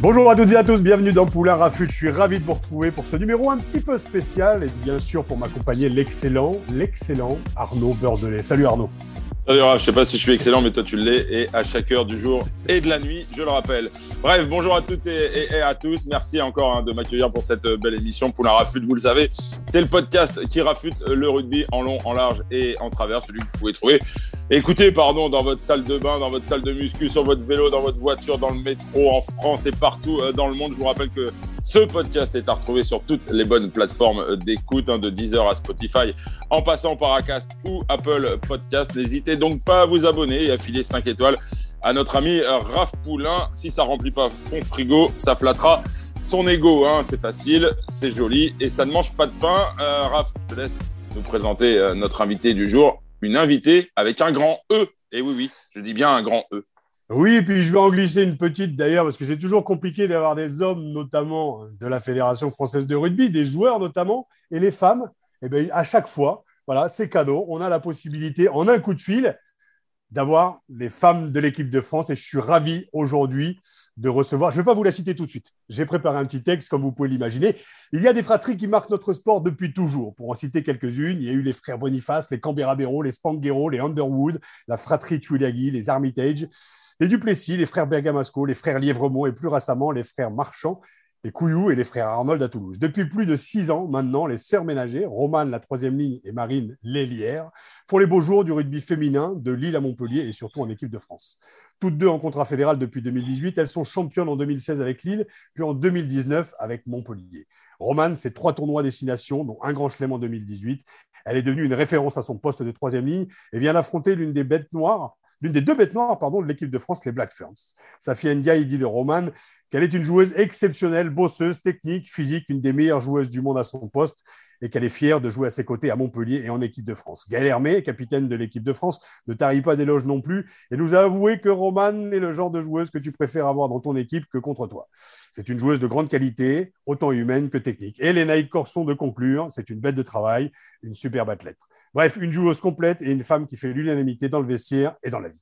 Bonjour à toutes et à tous, bienvenue dans Poulain Rafut. Je suis ravi de vous retrouver pour ce numéro un petit peu spécial et bien sûr pour m'accompagner l'excellent, l'excellent Arnaud Beurdelet. Salut Arnaud. Salut Raph, je sais pas si je suis excellent, mais toi tu l'es, et à chaque heure du jour et de la nuit, je le rappelle. Bref, bonjour à toutes et, à tous. Merci encore hein, de m'accueillir pour cette belle émission. Poulain Rafut, vous le savez, c'est le podcast qui rafute le rugby en long, en large et en travers, celui que vous pouvez trouver. Écoutez, pardon, dans votre salle de bain, dans votre salle de muscu, sur votre vélo, dans votre voiture, dans le métro, en France et partout euh, dans le monde. Je vous rappelle que ce podcast est à retrouver sur toutes les bonnes plateformes d'écoute, hein, de Deezer à Spotify, en passant par Acast ou Apple Podcast. N'hésitez donc pas à vous abonner et à filer 5 étoiles à notre ami Raph Poulain. Si ça remplit pas son frigo, ça flattera son ego. Hein. C'est facile, c'est joli et ça ne mange pas de pain. Euh, Raph, je te laisse nous présenter euh, notre invité du jour. Une invitée avec un grand E. Et oui, oui, je dis bien un grand E. Oui, puis je vais en glisser une petite d'ailleurs, parce que c'est toujours compliqué d'avoir des hommes, notamment de la Fédération française de rugby, des joueurs notamment, et les femmes. Eh bien, à chaque fois, voilà, c'est cadeau. On a la possibilité, en un coup de fil, d'avoir les femmes de l'équipe de France. Et je suis ravi aujourd'hui de recevoir. Je ne vais pas vous la citer tout de suite. J'ai préparé un petit texte, comme vous pouvez l'imaginer. Il y a des fratries qui marquent notre sport depuis toujours. Pour en citer quelques-unes, il y a eu les frères Boniface, les Canberra-Béraud, les Spanghero, les Underwood, la fratrie Tuilagi, les Armitage les Duplessis, les frères Bergamasco, les frères Lièvremont et plus récemment les frères Marchand, les Couillou et les frères Arnold à Toulouse. Depuis plus de six ans maintenant, les sœurs ménagères, Romane la troisième ligne et Marine Lélière, font les beaux jours du rugby féminin de Lille à Montpellier et surtout en équipe de France. Toutes deux en contrat fédéral depuis 2018, elles sont championnes en 2016 avec Lille, puis en 2019 avec Montpellier. Romane, c'est trois tournois destination, dont un grand chelem en 2018. Elle est devenue une référence à son poste de troisième ligne et vient d'affronter l'une des bêtes noires l'une des deux bêtes noires pardon, de l'équipe de France, les Black Ferns. Sa fille Ndiaye dit de Roman qu'elle est une joueuse exceptionnelle, bosseuse, technique, physique, une des meilleures joueuses du monde à son poste et qu'elle est fière de jouer à ses côtés à Montpellier et en équipe de France. Gaël Hermé, capitaine de l'équipe de France, ne tarit pas d'éloges non plus et nous a avoué que Roman est le genre de joueuse que tu préfères avoir dans ton équipe que contre toi. C'est une joueuse de grande qualité, autant humaine que technique. Et Lénaïque Corson de conclure, c'est une bête de travail, une superbe athlète. Bref, une joueuse complète et une femme qui fait l'unanimité dans le vestiaire et dans la vie.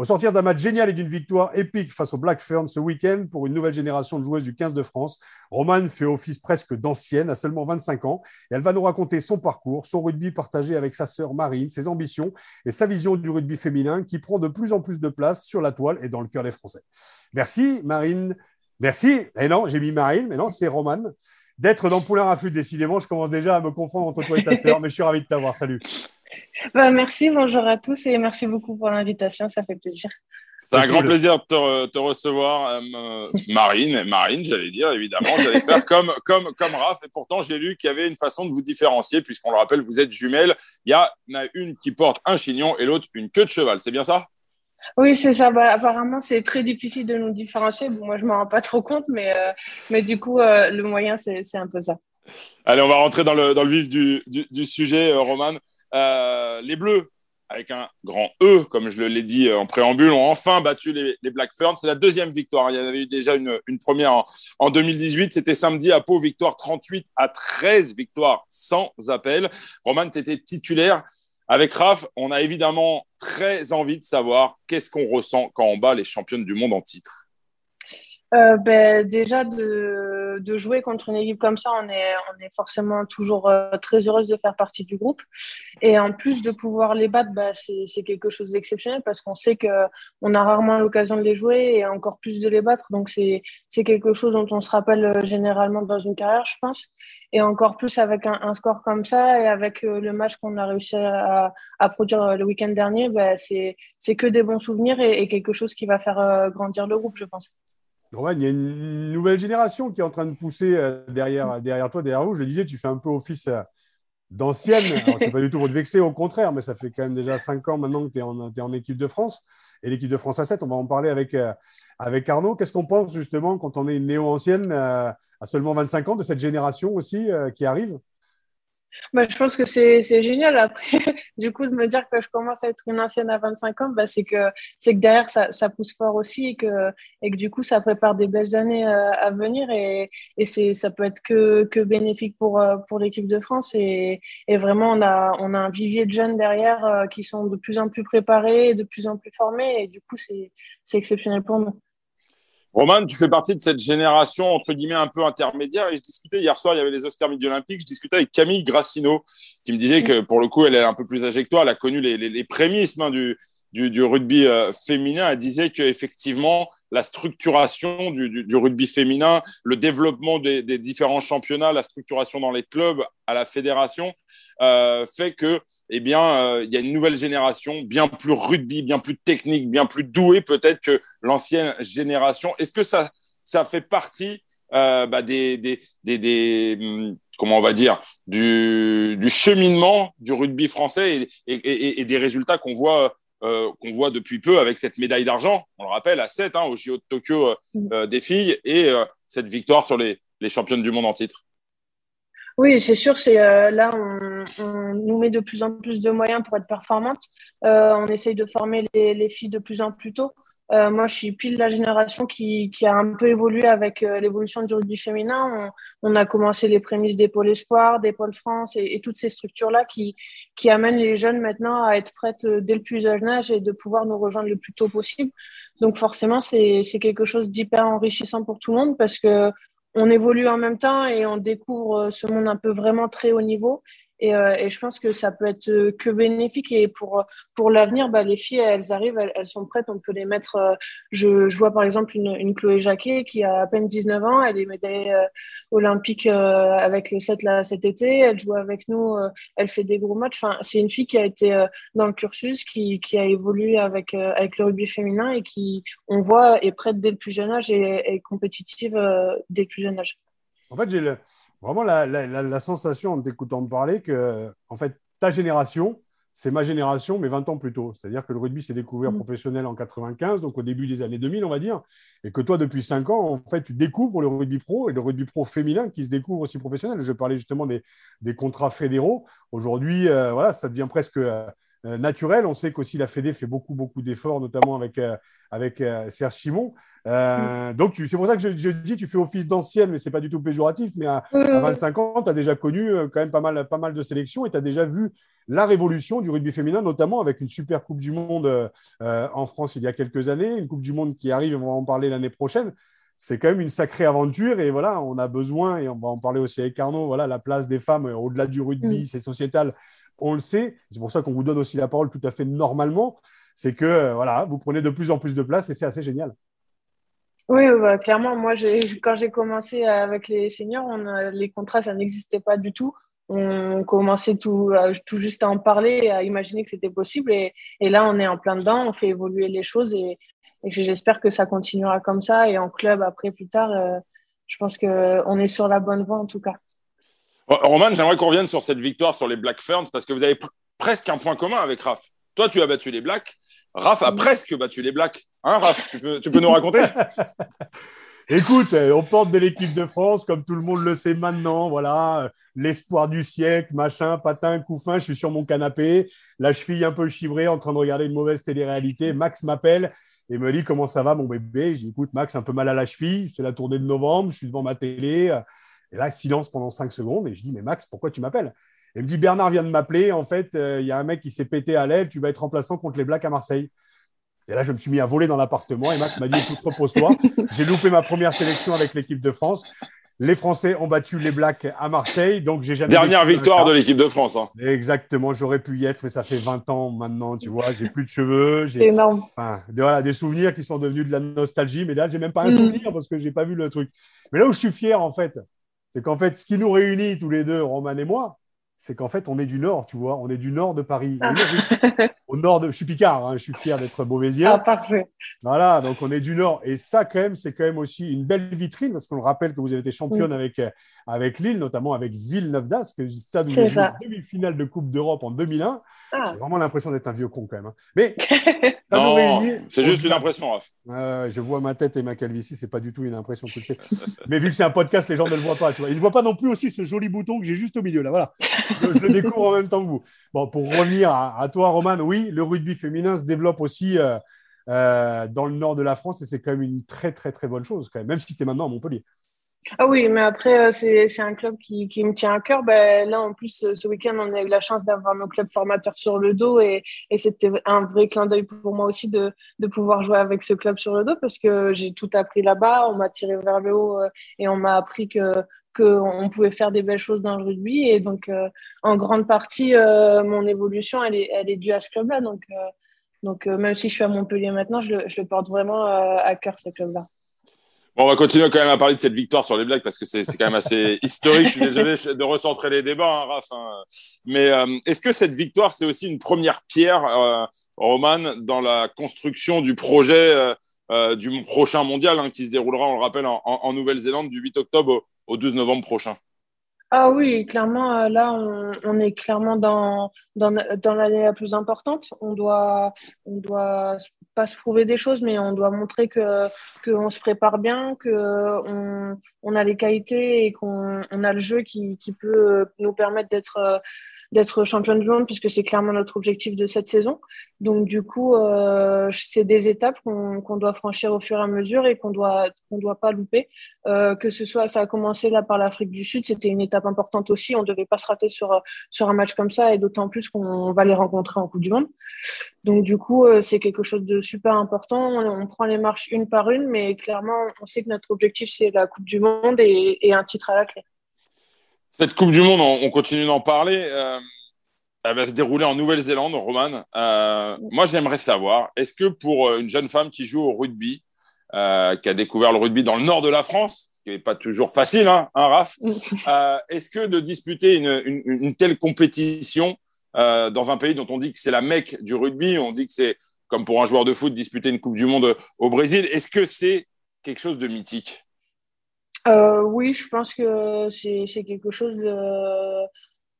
Au sortir d'un match génial et d'une victoire épique face au Black Ferns ce week-end pour une nouvelle génération de joueuses du 15 de France, Romane fait office presque d'ancienne à seulement 25 ans et elle va nous raconter son parcours, son rugby partagé avec sa sœur Marine, ses ambitions et sa vision du rugby féminin qui prend de plus en plus de place sur la toile et dans le cœur des Français. Merci Marine. Merci. Et eh non, j'ai mis Marine, mais non, c'est Romane d'être dans Poulain Rafut. Décidément, je commence déjà à me confondre entre toi et ta sœur, mais je suis ravi de t'avoir. Salut. Bah, merci, bonjour à tous et merci beaucoup pour l'invitation, ça fait plaisir. C'est un grand plaisir de te, recevoir, euh, Marine. Marine, j'allais dire, évidemment, j'allais faire comme, comme, comme Raph. Et pourtant, j'ai lu qu'il y avait une façon de vous différencier, puisqu'on le rappelle, vous êtes jumelles. Il y en a une qui porte un chignon et l'autre une queue de cheval. C'est bien ça? Oui, c'est ça. Bah, apparemment, c'est très difficile de nous différencier. moi, je ne m'en rends pas trop compte, mais, euh, mais du coup, euh, le moyen, c'est un peu ça. Allez, on va rentrer dans le, dans le vif du, du, sujet, euh, les Bleus, avec un grand E, comme je l'ai dit en préambule, ont enfin battu les, les Black Ferns. C'est la deuxième victoire. Il y en avait eu déjà une, une première en, en 2018. C'était samedi à Pau, victoire 38 à 13, victoire sans appel. Roman, tu étais titulaire. Avec Raph, on a évidemment très envie de savoir qu'est-ce qu'on ressent quand on bat les championnes du monde en titre. Euh, ben, déjà de, de, jouer contre une équipe comme ça, on est, on est forcément toujours euh, très heureuse de faire partie du groupe. Et en plus de pouvoir les battre, ben, c'est quelque chose d'exceptionnel parce qu'on sait qu'on a rarement l'occasion de les jouer et encore plus de les battre. Donc c'est quelque chose dont on se rappelle euh, généralement dans une carrière, je pense. Et encore plus avec un, un score comme ça et avec le match qu'on a réussi à, à, produire le week-end dernier, ben, c'est que des bons souvenirs et, et, quelque chose qui va faire grandir le groupe, je pense il y a une nouvelle génération qui est en train de pousser euh, derrière, derrière toi, derrière vous. Je le disais, tu fais un peu office euh, d'ancienne. Alors, c'est pas du tout pour te vexer, au contraire, mais ça fait quand même déjà cinq ans maintenant que tu es, en équipe de France. Et l'équipe de France à 7, on va en parler avec, euh, avec Arnaud. Qu'est-ce qu'on pense justement quand on est une néo-ancienne euh, à seulement 25 ans de cette génération aussi euh, qui arrive? Bah, je pense que c'est génial. Après, du coup, de me dire que je commence à être une ancienne à 25 ans, bah, c'est que, que derrière, ça, ça, pousse fort aussi et que, et que du coup, ça prépare des belles années euh, à venir et, et ça peut être que, que bénéfique pour, euh, pour l'équipe de France. Et, vraiment, on a, on a un vivier de jeunes derrière euh, qui sont de plus en plus préparés, de plus en plus formés et du coup, c'est exceptionnel pour nous. Roman, tu fais partie de cette génération, entre guillemets, un peu intermédiaire. Et je discutais hier soir, il y avait les Oscars Midi Olympiques. Je discutais avec Camille Grassino, qui me disait que pour le coup, elle est un peu plus âgée que toi. Elle a connu les, prémices hein, du, rugby euh, féminin. Elle disait qu'effectivement, la structuration du, du, du, rugby féminin, le développement des, des, différents championnats, la structuration dans les clubs, à la fédération, euh, fait que, eh bien, euh, il y a une nouvelle génération bien plus rugby, bien plus technique, bien plus douée peut-être que l'ancienne génération. Est-ce que ça, ça fait partie euh, bah, des, des, des, hum, comment on va dire, du, du cheminement du rugby français et, et, et, et des résultats qu'on voit euh, qu'on voit depuis peu avec cette médaille d'argent, on le rappelle, à 7 hein, au JO de Tokyo euh, mm. euh, des filles, et euh, cette victoire sur les, les, championnes du monde en titre. Oui, c'est sûr, c'est là on, on, nous met de plus en plus de moyens pour être performantes. on essaye de former les, les, filles de plus en plus tôt. Euh, moi, je suis pile la génération qui, qui a un peu évolué avec euh, l'évolution du rugby féminin. On, on, a commencé les prémices des pôles espoirs, des pôles France et, toutes ces structures-là qui, qui amènent les jeunes maintenant à être prêtes euh, dès le plus jeune âge et de pouvoir nous rejoindre le plus tôt possible. Donc forcément, c'est quelque chose d'hyper enrichissant pour tout le monde parce que on évolue en même temps et on découvre ce monde un peu vraiment très haut niveau. Et, euh, et, je pense que ça peut être euh, que bénéfique. Et pour, pour l'avenir, bah, les filles, elles arrivent, elles, sont prêtes. On peut les mettre. Euh, je, vois par exemple une, une, Chloé Jacquet qui a à peine 19 ans. Elle est médaillée olympique avec le 7 là, cet été. Elle joue avec nous. elle fait des gros matchs. Enfin, c'est une fille qui a été dans le cursus, qui, qui a évolué avec, avec le rugby féminin et qui, on voit, est prête dès le plus jeune âge et, et compétitive dès le plus jeune âge. En fait, j'ai le vraiment la, la, la, sensation en t'écoutant me parler que, en fait, ta génération, c'est ma génération, mais 20 ans plus tôt. C'est-à-dire que le rugby s'est découvert mmh. professionnel en 95, donc au début des années 2000, on va dire, et que toi, depuis 5 ans, en fait, tu découvres le rugby pro et le rugby pro féminin qui se découvre aussi professionnel. Je parlais justement des, des contrats fédéraux. Aujourd'hui, euh, voilà, ça devient presque euh, naturel. On sait qu'aussi la Fédé fait beaucoup, beaucoup d'efforts, notamment avec, euh, avec Serge Simon. Euh, donc, c'est pour ça que je, je, dis, tu fais office d'ancienne, mais c'est pas du tout péjoratif. Mais à, à 25 ans, tu as déjà connu euh, quand même pas mal, pas mal de sélections et tu as déjà vu la révolution du rugby féminin, notamment avec une super Coupe du Monde euh, en France il y a quelques années, une Coupe du Monde qui arrive, on va en parler l'année prochaine. C'est quand même une sacrée aventure et voilà, on a besoin, et on va en parler aussi avec Arnaud, voilà, la place des femmes au-delà du rugby, c'est sociétal, on le sait. C'est pour ça qu'on vous donne aussi la parole tout à fait normalement. C'est que voilà, vous prenez de plus en plus de place et c'est assez génial. Oui, bah, clairement, moi, quand j'ai commencé avec les seniors, les contrats, ça n'existait pas du tout. On commençait tout, tout juste à en parler, à imaginer que c'était possible. Et, là, on est en plein dedans, on fait évoluer les choses et, j'espère que ça continuera comme ça. Et en club, après, plus tard, euh, je pense qu'on est sur la bonne voie en tout cas. Roman, j'aimerais qu'on revienne sur cette victoire sur les Black Ferns parce que vous avez presque un point commun avec Raph. Toi, tu as battu les Blacks. Raph a presque battu les Blacks. Hein, Raph tu peux, tu peux nous raconter? Écoute, euh, on porte de l'équipe de France, comme tout le monde le sait maintenant. Voilà, l'espoir du siècle, machin, patin, couffin. Je suis sur mon canapé, la cheville un peu chivrée, en train de regarder une mauvaise télé-réalité. Max m'appelle et me dit Comment ça va, mon bébé? J'ai écoute, Max, un peu mal à la cheville. C'est la tournée de novembre. Je suis devant ma télé. Et là, silence pendant cinq secondes. Et je dis Mais Max, pourquoi tu m'appelles? Il me dit Bernard vient de m'appeler. En fait, euh, il y a un mec qui s'est pété à l'aile. Tu vas être remplaçant contre les Blacks à Marseille. Et là, je me suis mis à voler dans l'appartement. Et Max m'a dit Écoute, repose-toi. J'ai loupé ma première sélection avec l'équipe de France. Les Français ont battu les Blacks à Marseille, donc j'ai jamais. Dernière victoire de l'équipe de France. Hein. Exactement, j'aurais pu y être, mais ça fait 20 ans maintenant, tu vois, j'ai plus de cheveux. C'est énorme. Enfin, voilà, des souvenirs qui sont devenus de la nostalgie, mais là, j'ai même pas un mm. souvenir parce que j'ai pas vu le truc. Mais là où je suis fier, en fait, c'est qu'en fait, ce qui nous réunit tous les deux, Roman et moi, c'est qu'en fait, on est du Nord, tu vois. On est du Nord de Paris. Ah. Au nord de... Je suis Picard, hein, je suis fier d'être Beauvaisien. Ah, parfait. Voilà, donc on est du Nord. Et ça, quand même, c'est quand même aussi une belle vitrine, parce qu'on le rappelle que vous avez été championne avec, avec Lille, notamment avec Villeneuve d'Ascq, stade où il a demi-finale de Coupe d'Europe en 2001. Ah. J'ai vraiment l'impression d'être un vieux con quand même. Hein. Mais c'est juste une impression, Raph. je vois ma tête et ma calvitie, c'est pas du tout une impression que c'est. Mais vu que c'est un podcast, les gens ne le voient pas. Tu vois. Ils ne voient pas non plus aussi ce joli bouton que j'ai juste au milieu là. Voilà, je, le découvre en même temps que vous. Bon, pour revenir à, toi, Roman, oui, le rugby féminin se développe aussi. Euh, euh, dans le nord de la France et c'est quand même une très très très bonne chose quand même, même si tu es maintenant à Montpellier. Ah oui, mais après, euh, c'est un club qui, qui, me tient à cœur. Ben, là, en plus, ce week-end, on a eu la chance d'avoir nos clubs formateurs sur le dos et, et c'était un vrai clin d'œil pour moi aussi de, de, pouvoir jouer avec ce club sur le dos parce que j'ai tout appris là-bas. On m'a tiré vers le haut et on m'a appris que qu'on pouvait faire des belles choses dans le rugby. Et donc, euh, en grande partie, mon évolution, elle est, elle est due à ce club-là. Donc, donc même si je suis à Montpellier maintenant, je le, je le porte vraiment à cœur, ce club-là on va continuer quand même à parler de cette victoire sur les Blacks parce que c'est quand même assez historique. Je suis désolé de recentrer les débats, hein, Raph. Hein. Mais euh, est-ce que cette victoire, c'est aussi une première pierre, euh, Roman, dans la construction du projet euh, du prochain mondial hein, qui se déroulera, on le rappelle, en, Nouvelle-Zélande du 8 octobre au 12 novembre prochain ah oui, clairement, euh, là, on, est clairement dans, dans, dans l'année la plus importante. On doit, on doit pas se prouver des choses, mais on doit montrer que qu'on se prépare bien, qu'on on a les qualités et qu'on on a le jeu qui, qui peut nous permettre d'être d'être championne du monde puisque c'est clairement notre objectif de cette saison. Donc du coup, euh, c'est des étapes qu'on doit franchir au fur et à mesure et qu'on doit qu'on doit pas louper. Euh, que ce soit, ça a commencé là par l'Afrique du Sud, c'était une étape importante aussi. On devait pas se rater sur sur un match comme ça et d'autant plus qu'on va les rencontrer en Coupe du Monde. Donc du coup, euh, c'est quelque chose de super important. On, prend les marches une par une, mais clairement, on sait que notre objectif c'est la Coupe du Monde et, et un titre à la clé. Cette Coupe du Monde, on, continue d'en parler. Euh, elle va se dérouler en Nouvelle-Zélande, Roman. Euh, moi, j'aimerais savoir, est-ce que pour euh, une jeune femme qui joue au rugby, qui a découvert le rugby dans le nord de la France, ce qui n'est pas toujours facile, hein, hein Raph, est-ce que de disputer une, telle compétition dans un pays dont on dit que c'est la mecque du rugby, on dit que c'est comme pour un joueur de foot disputer une Coupe du Monde au Brésil, est-ce que c'est quelque chose de mythique? Euh, oui, je pense que c'est quelque chose de,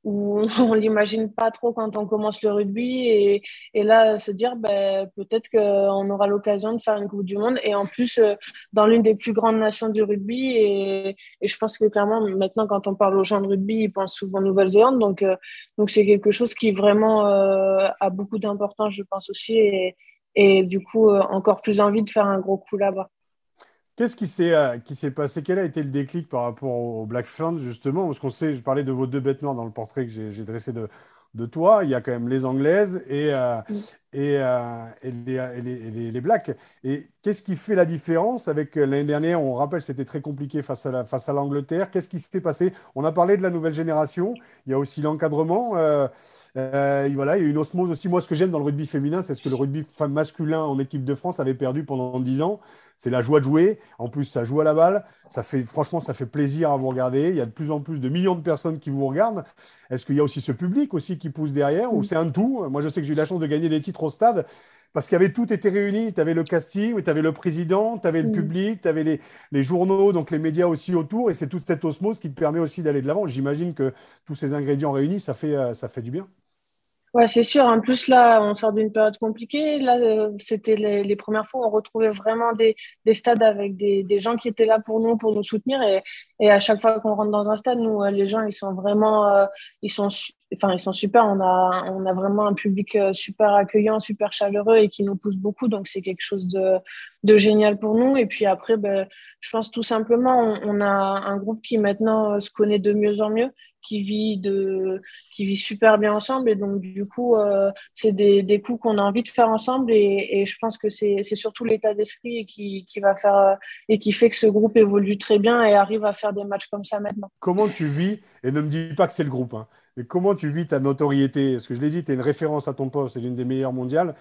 où on l'imagine pas trop quand on commence le rugby et, là se dire ben, peut-être qu'on aura l'occasion de faire une Coupe du Monde. Et en plus euh, dans l'une des plus grandes nations du rugby et, je pense que clairement maintenant quand on parle aux gens de rugby ils pensent souvent Nouvelle-Zélande. Donc euh, donc c'est quelque chose qui vraiment a beaucoup d'importance je pense aussi. Et, et du coup encore plus envie de faire un gros coup là-bas. Qu'est-ce qui s'est euh, passé? Quel a été le déclic par rapport au, Black Ferns, justement? Parce qu'on sait, je parlais de vos deux bêtes noires dans le portrait que j'ai dressé de, de toi. Il y a quand même les Anglaises et, euh, et, euh, et, les, et, les, les, Blacks. Et qu'est-ce qui fait la différence avec l'année dernière? On rappelle, c'était très compliqué face à, face à l'Angleterre. Qu'est-ce qui s'est passé? On a parlé de la nouvelle génération. Il y a aussi l'encadrement. voilà, il y a une osmose aussi. Moi, ce que j'aime dans le rugby féminin, c'est ce que le rugby masculin en équipe de France avait perdu pendant 10 ans c'est la joie de jouer. En plus, ça joue à la balle. Ça fait, franchement, ça fait plaisir à vous regarder. Il y a de plus en plus de millions de personnes qui vous regardent. Est-ce qu'il y a aussi ce public aussi qui pousse derrière ou c'est un tout? Moi, je sais que j'ai eu la chance de gagner des titres au stade parce qu'il y avait tout été réuni. Tu avais le casting, tu avais le président, tu avais le public, tu avais les, les, journaux, donc les médias aussi autour. Et c'est toute cette osmose qui te permet aussi d'aller de l'avant. J'imagine que tous ces ingrédients réunis, ça fait, euh, ça fait du bien. Ouais, c'est sûr. En plus, là, on sort d'une période compliquée. Là, euh, c'était les, premières fois où on retrouvait vraiment des, des stades avec des, gens qui étaient là pour nous, pour nous soutenir. Et, à chaque fois qu'on rentre dans un stade, nous, euh, les gens, ils sont vraiment, euh, ils sont, enfin, ils sont super. On a, vraiment un public super accueillant, super chaleureux et qui nous pousse beaucoup. Donc, c'est quelque chose de, génial pour nous. Et puis après, ben, je pense tout simplement, on a un groupe qui maintenant se connaît de mieux en mieux qui vit de qui vit super bien ensemble et donc du coup euh, c'est des, des coups qu'on a envie de faire ensemble et, et je pense que c'est surtout l'état d'esprit qui, qui va faire et qui fait que ce groupe évolue très bien et arrive à faire des matchs comme ça maintenant. Comment tu vis et ne me dis pas que c'est le groupe hein, mais comment tu vis ta notoriété? Parce que je l'ai dit, tu es une référence à ton poste, c'est l'une des meilleures mondiales.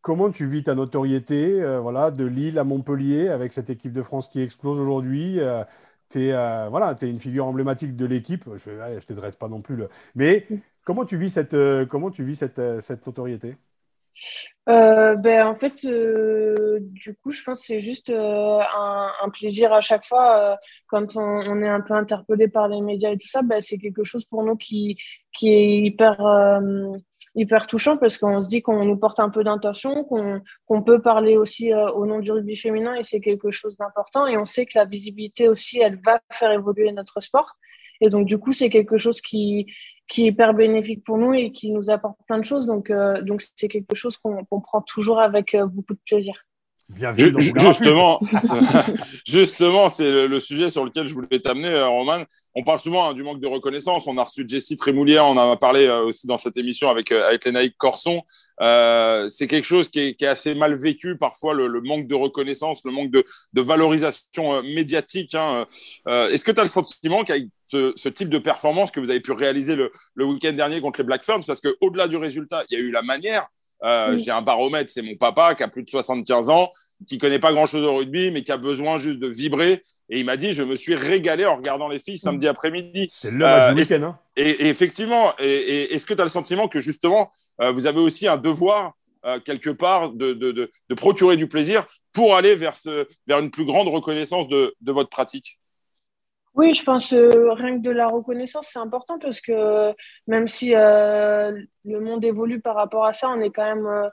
Comment tu vis ta notoriété euh, voilà, de Lille à Montpellier avec cette équipe de France qui explose aujourd'hui euh, tu es, euh, voilà, es une figure emblématique de l'équipe. Je ne te dresse pas non plus. Mais comment tu vis cette, euh, comment tu vis cette, euh, cette notoriété? Ben, En fait, du coup, je pense que c'est juste un, un, plaisir à chaque fois. quand on, on, est un peu interpellé par les médias et tout ça, ben, c'est quelque chose pour nous qui, qui est hyper, hyper touchant parce qu'on se dit qu'on nous porte un peu d'intention, qu'on qu'on peut parler aussi au nom du rugby féminin et c'est quelque chose d'important. Et on sait que la visibilité aussi, elle va faire évoluer notre sport. Et donc, du coup, c'est quelque chose qui, qui est hyper bénéfique pour nous et qui nous apporte plein de choses. Donc, euh, donc c'est quelque chose qu'on prend toujours avec euh, beaucoup de plaisir. Bien vu, justement, justement, c'est le, sujet sur lequel je voulais t'amener, euh, Roman. On parle souvent hein, du manque de reconnaissance. On a reçu Jessie Trémoulière, on en a parlé aussi dans cette émission avec, avec Lénaïque Corson. c'est quelque chose qui est, qui est, assez mal vécu parfois, le, le, manque de reconnaissance, le manque de, de valorisation médiatique. Hein. Est-ce que tu as le sentiment qu'avec ce, type de performance que vous avez pu réaliser le, week-end dernier contre les Black Ferns, parce qu'au-delà du résultat, il y a eu la manière. Euh, j'ai un baromètre, c'est mon papa qui a plus de 75 ans, qui connaît pas grand-chose au rugby, mais qui a besoin juste de vibrer. Et il m'a dit, je me suis régalé en regardant les filles samedi après-midi. C'est le match du week-end. Hein. Et, effectivement, et, est-ce que tu as le sentiment que justement, euh, vous avez aussi un devoir euh, quelque part de, de, procurer du plaisir pour aller vers, ce, vers une plus grande reconnaissance de, de votre pratique? Oui, je pense euh, rien que de la reconnaissance, c'est important parce que même si euh, le monde évolue par rapport à ça, on est quand même euh,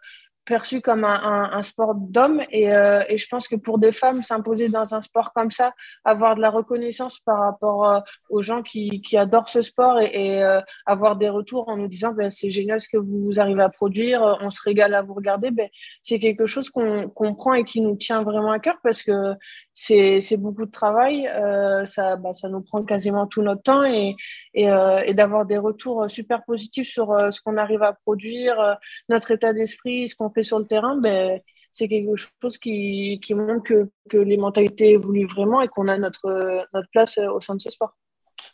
perçu comme un, sport d'homme et, euh, et, je pense que pour des femmes s'imposer dans un sport comme ça avoir de la reconnaissance par rapport euh, aux gens qui, qui, adorent ce sport et, euh, avoir des retours en nous disant ben, c'est génial ce que vous arrivez à produire on se régale à vous regarder ben, c'est quelque chose qu'on comprend et qui nous tient vraiment à cœur parce que c'est beaucoup de travail ça, ben, ça nous prend quasiment tout notre temps et, et, et d'avoir des retours super positifs sur ce qu'on arrive à produire notre état d'esprit ce qu'on sur le terrain, ben, c'est quelque chose qui, montre que, que, les mentalités évoluent vraiment et qu'on a notre, notre place euh, au sein de ce sport.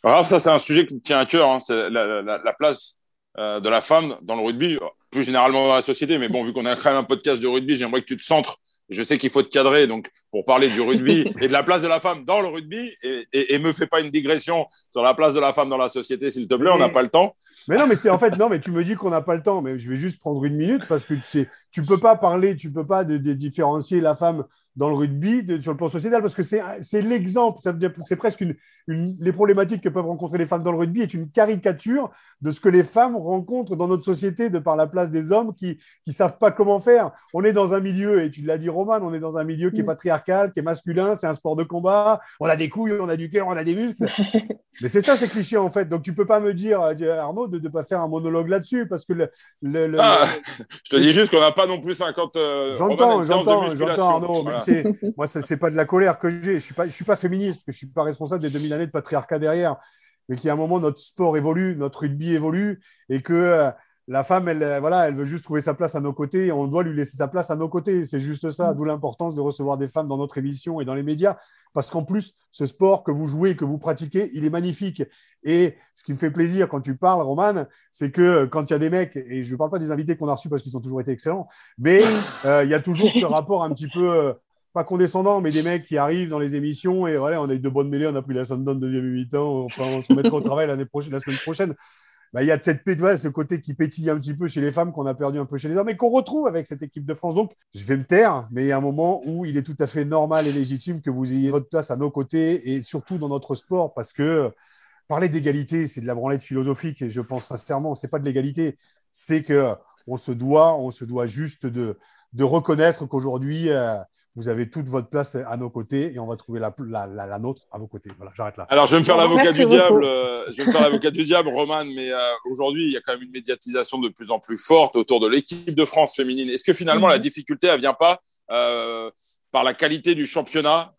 Alors ça, c'est un sujet qui tient à cœur, hein. c'est la, la, place euh, de la femme dans le rugby, plus généralement dans la société. Mais bon, vu qu'on a quand même un podcast de rugby, j'aimerais que tu te centres je sais qu'il faut te cadrer, donc pour parler du rugby et de la place de la femme dans le rugby, et, et, me fais pas une digression sur la place de la femme dans la société, s'il te plaît, on n'a pas le temps. Mais non, mais c'est en fait, non, mais tu me dis qu'on n'a pas le temps, mais je vais juste prendre une minute parce que tu sais, tu peux pas parler, tu peux pas de, différencier la femme dans le rugby sur le plan sociétal parce que c'est l'exemple, c'est presque une, une, les problématiques que peuvent rencontrer les femmes dans le rugby est une caricature de ce que les femmes rencontrent dans notre société de par la place des hommes qui ne savent pas comment faire. On est dans un milieu, et tu l'as dit Roman, on est dans un milieu qui est mm. patriarcal, qui est masculin, c'est un sport de combat, on a des couilles, on a du cœur, on a des muscles. Mais c'est ça, c'est cliché en fait. Donc tu peux pas me dire, euh, Arnaud, de ne pas faire un monologue là-dessus parce que le. le, ah, je te dis juste qu'on n'a pas non plus 50. Euh, j'entends, j'entends, j'entends Arnaud. Moi, ce n'est pas de la colère que j'ai. Je ne suis, pas, je suis pas féministe, parce que je ne suis pas responsable des 2000 années de patriarcat derrière. Mais qu'il y a un moment, notre sport évolue, notre rugby évolue et que euh, la femme, elle, euh, voilà, elle veut juste trouver sa place à nos côtés et on doit lui laisser sa place à nos côtés. C'est juste ça, mm. d'où l'importance de recevoir des femmes dans notre émission et dans les médias. Parce qu'en plus, ce sport que vous jouez, que vous pratiquez, il est magnifique. Et ce qui me fait plaisir quand tu parles, Roman, c'est que euh, quand il y a des mecs, et je ne parle pas des invités qu'on a reçus parce qu'ils ont toujours été excellents, mais euh, il y a toujours ce rapport un petit peu. Pas condescendant, mais des mecs qui arrivent dans les émissions et voilà, on a eu de bonnes mêlées, on a pris la Sundown deuxième mi-temps, enfin, on se mettra au travail l'année prochaine, la semaine prochaine. Bah, il y a cette ce côté qui pétille un petit peu chez les femmes qu'on a perdu un peu chez les hommes et qu'on retrouve avec cette équipe de France. Donc, je vais me taire, mais il y a un moment où il est tout à fait normal et légitime que vous ayez votre place à nos côtés et surtout dans notre sport parce que parler d'égalité, c'est de la branlette philosophique et je pense sincèrement, c'est pas de l'égalité, c'est que on se doit, on se doit juste de, de reconnaître qu'aujourd'hui, euh, vous avez toute votre place à nos côtés et on va trouver la, la, nôtre à vos côtés. Voilà, j'arrête là. Alors, je vais me faire l'avocat du diable, euh, je vais me faire l'avocat du diable, Roman, mais euh, aujourd'hui, il y a quand même une médiatisation de plus en plus forte autour de l'équipe de France féminine. Est-ce que finalement, la mhm. difficulté, elle vient pas euh, par la qualité du championnat,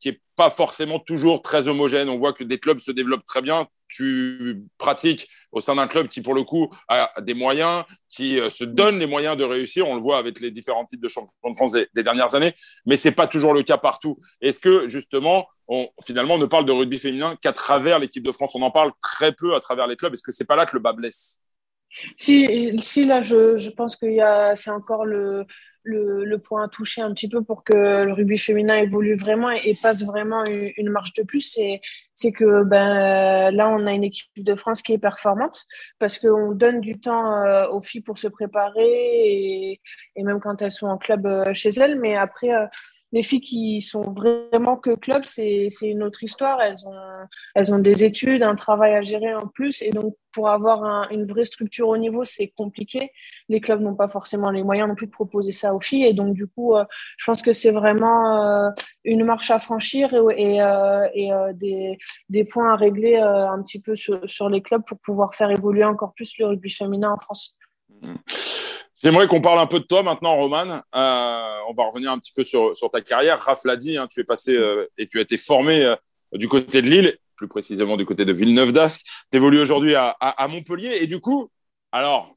qui est pas forcément toujours très homogène? On voit que des clubs se développent très bien. Tu pratiques au sein d'un club qui, pour le coup, a des moyens, qui euh, se donne les moyens de réussir. On le voit avec les différents titres de champion de France des, dernières années, mais c'est pas toujours le cas partout. Est-ce que, justement, on, finalement, ne parle de rugby féminin qu'à travers l'équipe de France? On en parle très peu à travers les clubs. Est-ce que c'est pas là que le bas blesse? Si, si, là, je, je pense que c'est encore le, le, le, point à toucher un petit peu pour que le rugby féminin évolue vraiment et, passe vraiment une, marche de plus, c'est, que ben, là, on a une équipe de France qui est performante parce qu'on donne du temps euh, aux filles pour se préparer et, et même quand elles sont en club chez elles. Mais après, les filles qui sont vraiment que club, c'est une autre histoire. Elles ont, des études, un travail à gérer en plus. Et donc, pour avoir une vraie structure au niveau, c'est compliqué. Les clubs n'ont pas forcément les moyens non plus de proposer ça aux filles. Et donc, du coup, euh, je pense que c'est vraiment euh, une marche à franchir et, euh, des, points à régler un petit peu sur, sur, les clubs pour pouvoir faire évoluer encore plus le rugby féminin en France. Mmh. J'aimerais qu'on parle un peu de toi maintenant, Roman. Euh, on va revenir un petit peu sur, ta carrière. Raph l'a dit, hein, tu es passé euh, et tu as été formé euh, du côté de Lille, plus précisément du côté de Villeneuve-d'Ascq. Tu évolues aujourd'hui à, Montpellier. Et du coup, alors,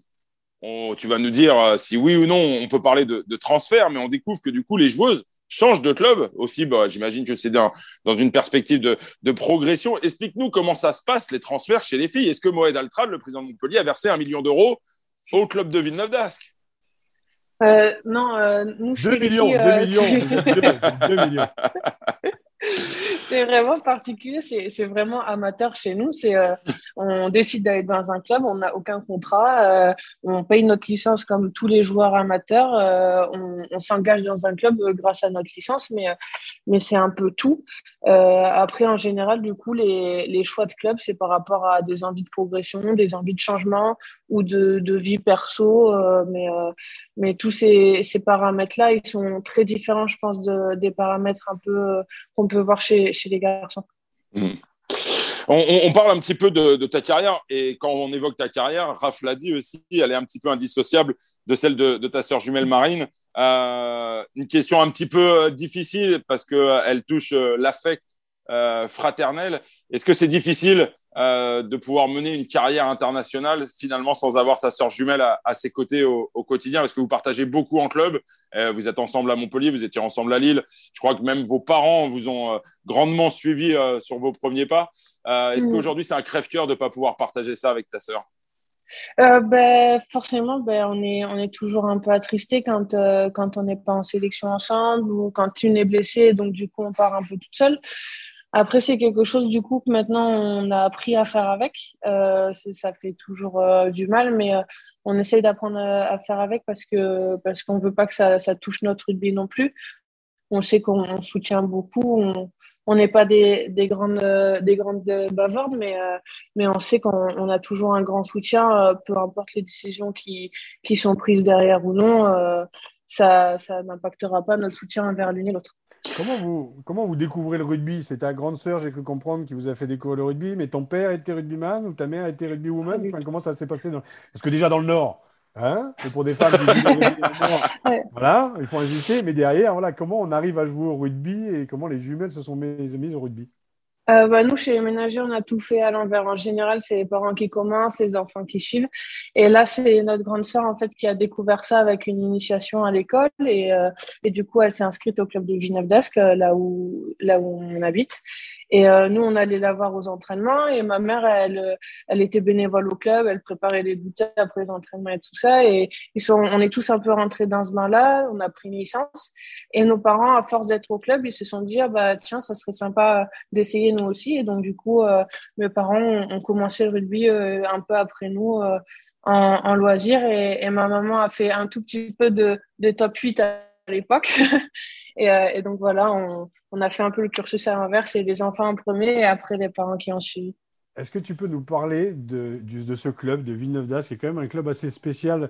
tu vas nous dire si oui ou non on peut parler de, transfert, mais on découvre que du coup, les joueuses changent de club aussi. Bah, J'imagine que c'est dans, dans une perspective de, de progression. Explique-nous comment ça se passe, les transferts chez les filles. Est-ce que Moed Altrad, le président de Montpellier, a versé un million d'euros au club de Villeneuve-d'Ascq euh, non, euh, nous, 2 millions, 2 euh, millions, 2 millions. c'est vraiment particulier, c'est vraiment amateur chez nous. C'est euh, on décide d'aller dans un club, on n'a aucun contrat, euh, on paye notre licence comme tous les joueurs amateurs, euh, on, on s'engage dans un club grâce à notre licence, mais mais c'est un peu tout. après, en général, du coup, les, les choix de club, c'est par rapport à des envies de progression, des envies de changement ou de, vie perso, mais mais tous ces, paramètres-là, ils sont très différents, je pense, de, des paramètres un peu qu'on peut voir chez, chez les garçons. Hmm. On, parle un petit peu de, ta carrière et quand on évoque ta carrière, Raph l'a dit aussi, elle est un petit peu indissociable de celle de, ta sœur jumelle Marine. Euh, une question un petit peu euh, difficile parce qu'elle euh, touche l'affect fraternel. Est-ce que c'est difficile euh, de pouvoir mener une carrière internationale finalement sans avoir sa sœur jumelle à, ses côtés au, quotidien Parce que vous partagez beaucoup en club. Euh, vous êtes ensemble à Montpellier, vous étiez ensemble à Lille. Je crois que même vos parents vous ont euh, grandement suivi sur vos premiers pas. Est-ce mm. qu'aujourd'hui c'est un crève-cœur de ne pas pouvoir partager ça avec ta sœur? Ben, forcément, ben, on, est, on est toujours un peu attristé quand, quand on n'est pas en sélection ensemble ou quand une est blessée, donc du coup on part un peu toute seule. Après, c'est quelque chose du coup que maintenant on a appris à faire avec. Euh, ça fait toujours euh, du mal, mais euh, on essaye d'apprendre à, faire avec parce que parce qu'on veut pas que ça, ça, touche notre rugby non plus. On sait qu'on soutient beaucoup. On n'est pas des, des, grandes des grandes bavardes, mais mais on sait qu'on a toujours un grand soutien, peu importe les décisions qui qui sont prises derrière ou non. Ça ça n'impactera pas notre soutien envers l'une et l'autre. Comment vous, comment vous découvrez le rugby? C'est ta grande sœur, j'ai cru comprendre, qui vous a fait découvrir le rugby, mais ton père était rugbyman ou ta mère était rugbywoman? Enfin, Comment ça s'est passé Parce que déjà dans le Nord, hein, c'est pour des femmes qui voilà, il faut insister, mais derrière, voilà, comment on arrive à jouer au rugby et comment les jumelles se sont mises au rugby? Euh, bah, nous, chez les ménagers, on a tout fait à l'envers. En général, c'est les parents qui commencent, les enfants qui suivent. Et là, c'est notre grande sœur, en fait, qui a découvert ça avec une initiation à l'école. Et, euh, et du coup, elle s'est inscrite au club de d'Ascq, euh, là où, là où on habite. Et euh, nous, on allait la voir aux entraînements et ma mère, elle, euh, elle était bénévole au club, elle préparait les bouteilles après les entraînements et tout ça. Et ils sont, on est tous un peu rentrés dans ce bain-là, on a pris une licence. Et nos parents, à force d'être au club, ils se sont dit, ah bah tiens, ça serait sympa d'essayer nous aussi. Et donc, du coup, euh, mes parents ont, commencé le rugby un peu après nous. En, en, loisir et, et, ma maman a fait un tout petit peu de, de top 8 à l'époque. et, et, donc voilà, on, on a fait un peu le cursus à l'inverse, c'est les enfants en premier et après les parents qui ont suivi. Est-ce que tu peux nous parler de, de ce club de Villeneuve d'Ascq, qui est quand même un club assez spécial,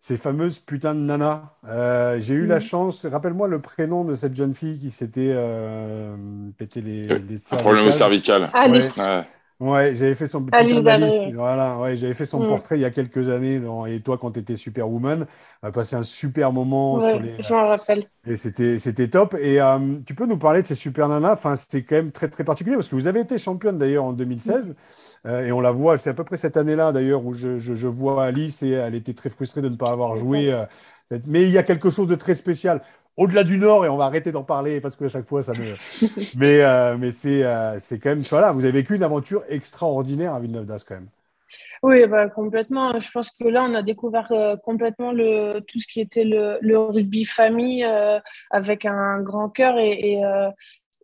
ces fameuses putains de nanas? Euh, J'ai eu la chance, rappelle-moi le prénom de cette jeune fille qui s'était euh, pété les, les Un problème cervical. Alice. Ouais, j'avais fait son petit Voilà, ouais, j'avais fait son mm. portrait il y a quelques années. et toi, quand tu étais Superwoman, on a passé un super moment sur les. Je m'en rappelle. Et c'était, c'était top. Et euh, tu peux nous parler de ces super nanas? Enfin, c'était quand même très très particulier parce que vous avez été championne d'ailleurs en 2016 mm. euh, et on la voit. C'est à peu près cette année-là d'ailleurs où je, je, vois Alice et elle était très frustrée de ne pas avoir joué. Euh, mais il y a quelque chose de très spécial au-delà du Nord, et on va arrêter d'en parler parce que à chaque fois ça me. mais euh, mais c'est euh, c'est quand même voilà, vous avez vécu une aventure extraordinaire à Villeneuve d'Ascq quand même. Oui, bah, complètement. Je pense que là, on a découvert euh, complètement le, tout ce qui était le, le rugby famille avec un grand cœur et, et,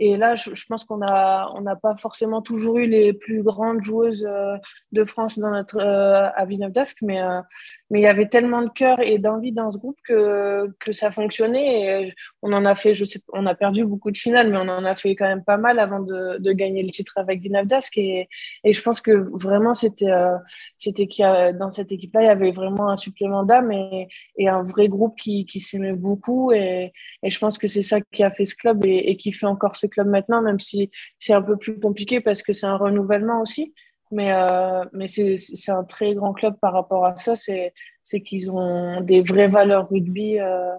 Et là, je, pense qu'on a, on n'a pas forcément toujours eu les plus grandes joueuses euh, de France dans notre euh, à Villeneuve-d'Ascq, mais euh, mais il y avait tellement de cœur et d'envie dans ce groupe que que ça fonctionnait. On en a fait, je sais, on a perdu beaucoup de finales, mais on en a fait quand même pas mal avant de, de gagner le titre avec Villeneuve-d'Ascq. Et, et je pense que vraiment c'était qu'il dans cette équipe-là, il y avait vraiment un supplément d'âme et, un vrai groupe qui qui s'aimait beaucoup. Et, et je pense que c'est ça qui a fait ce club et qui fait encore ce club maintenant, même si c'est un peu plus compliqué parce que c'est un renouvellement aussi. Mais, euh, mais c'est un très grand club par rapport à ça. C'est qu'ils ont des vraies valeurs rugby euh,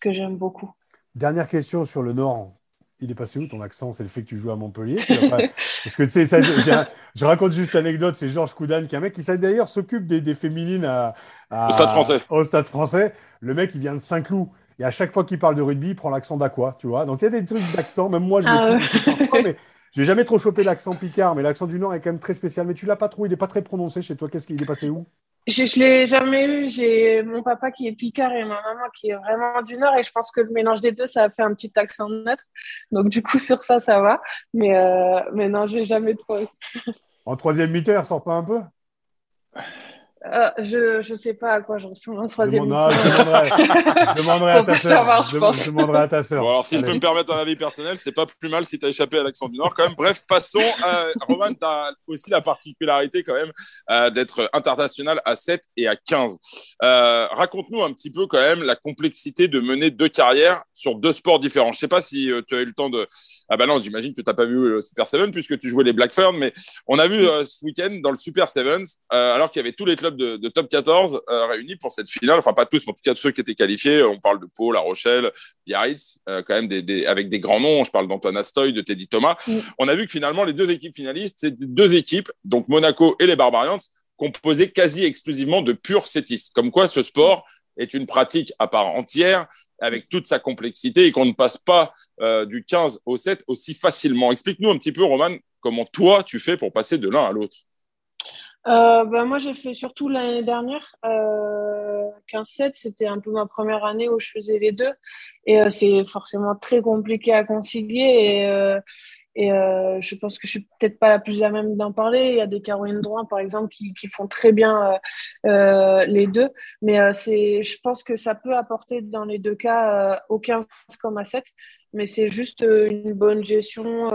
que j'aime beaucoup. Dernière question sur le Nord. Il est passé où ton accent? C'est le fait que tu joues à Montpellier Parce que tu sais, ça, je raconte juste l'anecdote c'est Georges Coudane, qui est un mec qui d'ailleurs s'occupe des, des, féminines à, au Stade français. Au Stade français. Le mec, il vient de Saint-Cloud. Et à chaque fois qu'il parle de rugby, il prend l'accent d'Aqua, tu vois. Donc il y a des trucs d'accent, même moi je ah l'ai mais j'ai jamais trop chopé l'accent picard, mais l'accent du Nord est quand même très spécial. Mais tu l'as pas trop, il n'est pas très prononcé chez toi. Qu'est-ce qu'il est passé où? Je, ne l'ai jamais eu. J'ai mon papa qui est picard et ma maman qui est vraiment du Nord. Et je pense que le mélange des deux, ça a fait un petit accent neutre. Donc du coup, sur ça, ça va. Mais, euh, mais non, j'ai jamais trop. en troisième mi-temps, sort pas un peu? Euh, je ne sais pas à quoi je ressemble en troisième demanderai, à ta sœur. je, demanderai à ta sœur. alors, si je peux me permettre un avis personnel, c'est pas plus mal si tu as échappé à l'accent du Nord quand même. Bref, passons. À... Roman, tu as aussi la particularité quand même euh, d'être international à 7 et à 15. Euh, raconte-nous un petit peu quand même la complexité de mener deux carrières sur deux sports différents. Je sais pas si tu as eu le temps de. Ah bah non, j'imagine que tu n'as pas vu le Super Seven puisque tu jouais les Black Ferns, mais on a vu ce week-end dans le Super Sevens, alors qu'il y avait tous les clubs de, top 14 euh, réunis pour cette finale. Enfin, pas tous, mais en tout cas ceux qui étaient qualifiés. On parle de Pau, La Rochelle, Biarritz, euh, quand même des, avec des grands noms. Je parle d'Antoine Astoy, de Teddy Thomas. On a vu que finalement, les deux équipes finalistes, c'est deux équipes, donc Monaco et les Barbarians, composées quasi exclusivement de purs sétistes. Comme quoi, ce sport est une pratique à part entière avec toute sa complexité et qu'on ne passe pas euh, du 15 au 7 aussi facilement. Explique-nous un petit peu, Roman, comment toi, tu fais pour passer de l'un à l'autre euh, ben moi, j'ai fait surtout l'année dernière. Euh, 15-7, c'était un peu ma première année où je faisais les deux. Et euh, c'est forcément très compliqué à concilier. Et, euh, et euh, je pense que je suis peut-être pas la plus à même d'en parler. Il y a des Caroline Drouin, par exemple, qui, font très bien les deux. Mais je pense que ça peut apporter dans les deux cas au 15 comme à 7 mais c'est juste une bonne gestion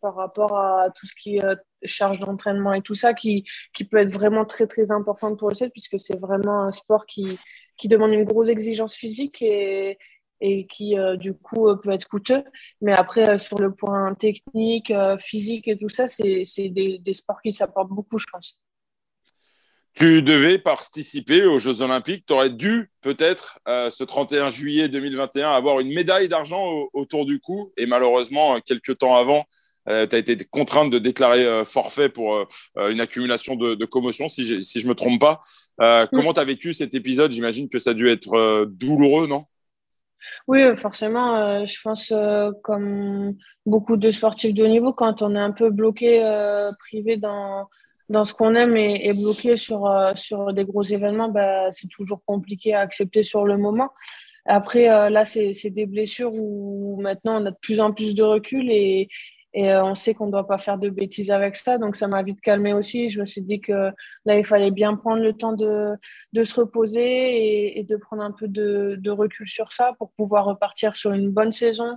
par rapport à tout ce qui est charge d'entraînement et tout ça qui, qui peut être vraiment très très importante pour le 7 puisque c'est vraiment un sport qui, qui demande une grosse exigence physique et, et qui euh, du coup euh, peut être coûteux. Mais après, euh, sur le point technique, physique et tout ça, c'est des, des, sports qui s'apportent beaucoup, je pense. Tu devais participer aux Jeux Olympiques. Tu aurais dû peut-être ce 31 juillet 2021 avoir une médaille d'argent autour du cou. Et malheureusement, quelques temps avant, euh, tu as été contrainte de déclarer euh, forfait pour euh, une accumulation de, de commotion, si, je ne me trompe pas. Comment tu as vécu cet épisode? J'imagine que ça a dû être douloureux, non? Oui, forcément, je pense comme beaucoup de sportifs de haut niveau, quand on est un peu bloqué, privé dans, dans ce qu'on aime et, bloqué sur, sur des gros événements, bah, c'est toujours compliqué à accepter sur le moment. Après, là, c'est des blessures où maintenant on a de plus en plus de recul et, et euh, on sait qu'on ne doit pas faire de bêtises avec ça. Donc, ça m'a vite calmé aussi. Je me suis dit que là, il fallait bien prendre le temps de, de se reposer et, de prendre un peu de, recul sur ça pour pouvoir repartir sur une bonne saison.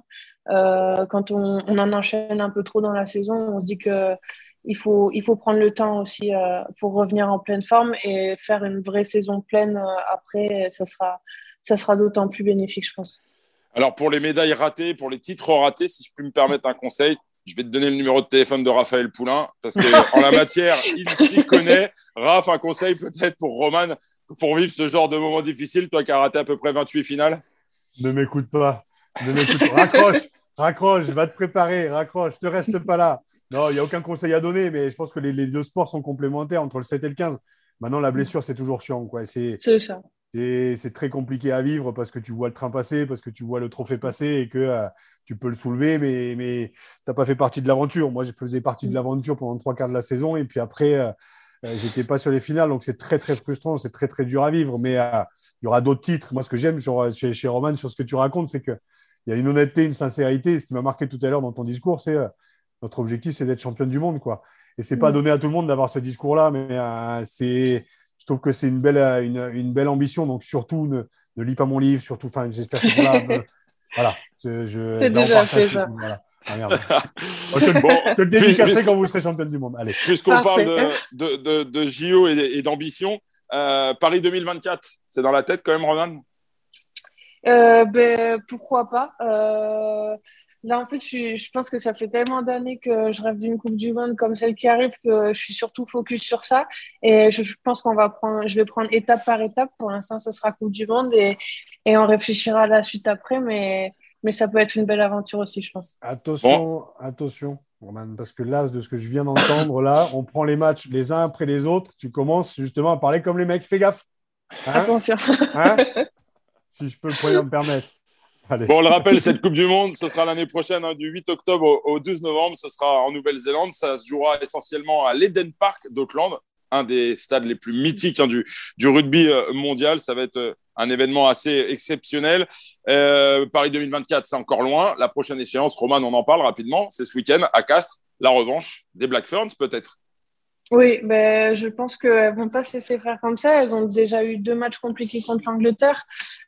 Euh, quand on, en enchaîne un peu trop dans la saison, on se dit que il faut, il faut prendre le temps aussi euh, pour revenir en pleine forme et faire une vraie saison pleine après. Ça sera, ça sera d'autant plus bénéfique, je pense. Alors, pour les médailles ratées, pour les titres ratés, si je peux me permettre un conseil, je vais te donner le numéro de téléphone de Raphaël Poulain parce qu'en la matière, il s'y connaît. Raph, un conseil peut-être pour Roman pour vivre ce genre de moment difficile, toi qui as raté à peu près 28 finales? Ne m'écoute pas. Ne m'écoute pas. Raccroche, raccroche, va te préparer, raccroche, ne reste pas là. Non, il n'y a aucun conseil à donner, mais je pense que les, les, deux sports sont complémentaires entre le 7 et le 15. Maintenant, la blessure, c'est toujours chiant. Quoi. C'est ça. Et c'est très compliqué à vivre parce que tu vois le train passer, parce que tu vois le trophée passer et que euh, tu peux le soulever, mais, mais tu n'as pas fait partie de l'aventure. Moi, je faisais partie de l'aventure pendant trois quarts de la saison et puis après, euh, euh j'étais pas sur les finales. Donc, c'est très, très frustrant, c'est très, très dur à vivre. Mais euh, il y aura d'autres titres. Moi, ce que j'aime chez, chez Roman, sur ce que tu racontes, c'est qu'il il y a une honnêteté, une sincérité. Ce qui m'a marqué tout à l'heure dans ton discours, c'est notre objectif, c'est d'être championne du monde, quoi. Et c'est pas mm. donné à tout le monde d'avoir ce discours-là, mais c'est, je trouve que c'est une belle, une, une, belle ambition. Donc surtout, ne, ne lis pas mon livre, surtout. Enfin, j'espère que voilà, voilà. C'est déjà fait ça. Voilà. Ah, merde. je te, bon, te le dédicacerai quand vous serez championne du monde. Allez. Puisqu'on parle de, de, de, de JO et, d'ambition, euh, Paris 2024, c'est dans la tête quand même, Ronan? Euh, ben, Pourquoi pas euh, Là, en fait, je, je, pense que ça fait tellement d'années que je rêve d'une Coupe du Monde comme celle qui arrive que je suis surtout focus sur ça. Et je, je pense qu'on va prendre, je vais prendre étape par étape. Pour l'instant, ça sera Coupe du Monde et, et on réfléchira à la suite après. Mais mais ça peut être une belle aventure aussi, je pense. Attention, attention, parce que là, de ce que je viens d'entendre, là, on prend les matchs les uns après les autres. Tu commences justement à parler comme les mecs. Fais gaffe. Hein? Attention. Hein? Si je peux me permettre. Bon, on le rappelle, cette Coupe du Monde, ce sera l'année prochaine, hein, du 8 octobre au, 12 novembre. Ce sera en Nouvelle-Zélande. Ça se jouera essentiellement à l'Eden Park d'Auckland, un des stades les plus mythiques du, du, rugby euh, mondial. Ça va être euh, un événement assez exceptionnel. Euh, Paris 2024, c'est encore loin. La prochaine échéance, Roman, on en parle rapidement, c'est ce week-end à Castres, la revanche des Black Ferns peut-être. Oui, ben, je pense qu'elles ne vont pas se laisser faire comme ça. Elles ont déjà eu deux matchs compliqués contre l'Angleterre,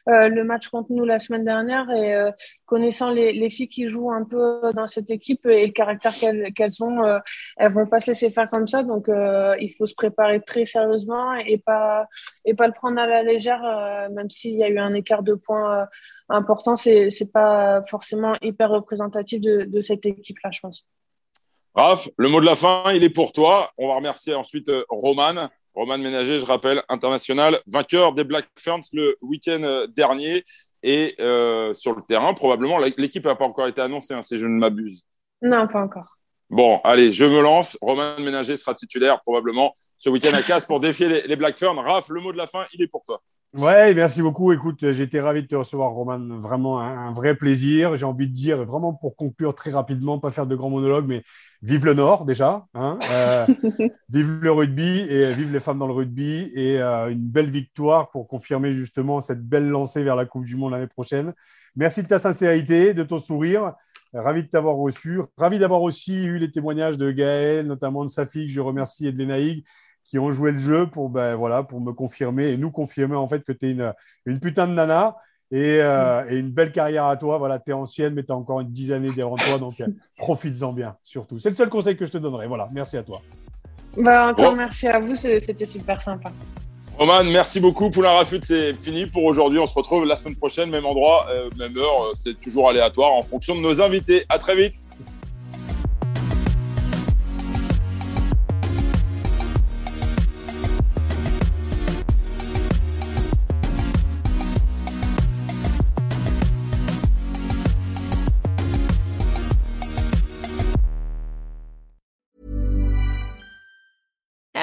euh, le match contre nous la semaine dernière. Et euh, connaissant les, les, filles qui jouent un peu dans cette équipe et le caractère qu'elles ont, euh, elles vont pas se laisser faire comme ça. Donc, euh, il faut se préparer très sérieusement et pas, et pas le prendre à la légère, même s'il y a eu un écart de points important. C'est pas forcément hyper représentatif de, de cette équipe-là, je pense. Raph, le mot de la fin, il est pour toi. On va remercier ensuite Roman. Roman Ménager, je rappelle, international, vainqueur des Black Ferns le week-end euh, dernier. Et euh, sur le terrain, probablement, l'équipe n'a pas encore été annoncée, hein, si je ne m'abuse. Non, pas encore. Bon, allez, je me lance. Roman Ménager sera titulaire probablement ce week-end à Casse pour défier les, les Black Ferns. Raph, le mot de la fin, il est pour toi. Ouais, merci beaucoup. Écoute, j'ai été ravi de te recevoir, Roman. Vraiment un, vrai plaisir. J'ai envie de dire, vraiment pour conclure très rapidement, pas faire de grands monologues, mais vive le Nord déjà. Hein euh, vive le rugby et vive les femmes dans le rugby. Et euh, une belle victoire pour confirmer justement cette belle lancée vers la Coupe du Monde l'année prochaine. Merci de ta sincérité, de ton sourire. Ravi de t'avoir reçu. Ravi d'avoir aussi eu les témoignages de Gaël, notamment de sa fille, que je remercie, et de Lénaïg qui ont joué le jeu pour, ben, voilà, pour me confirmer et nous confirmer en fait que tu es une, une, putain de nana et, euh, et, une belle carrière à toi. Voilà, tu es ancienne, mais tu as encore une dizaine d'années devant toi, donc euh, profites-en bien, surtout. C'est le seul conseil que je te donnerai. Voilà, merci à toi. Bah, encore merci à vous, c'était super sympa. Roman, merci beaucoup. Poulain Rafut, c'est fini pour aujourd'hui. On se retrouve la semaine prochaine, même endroit, euh, même heure. C'est toujours aléatoire en fonction de nos invités. À très vite.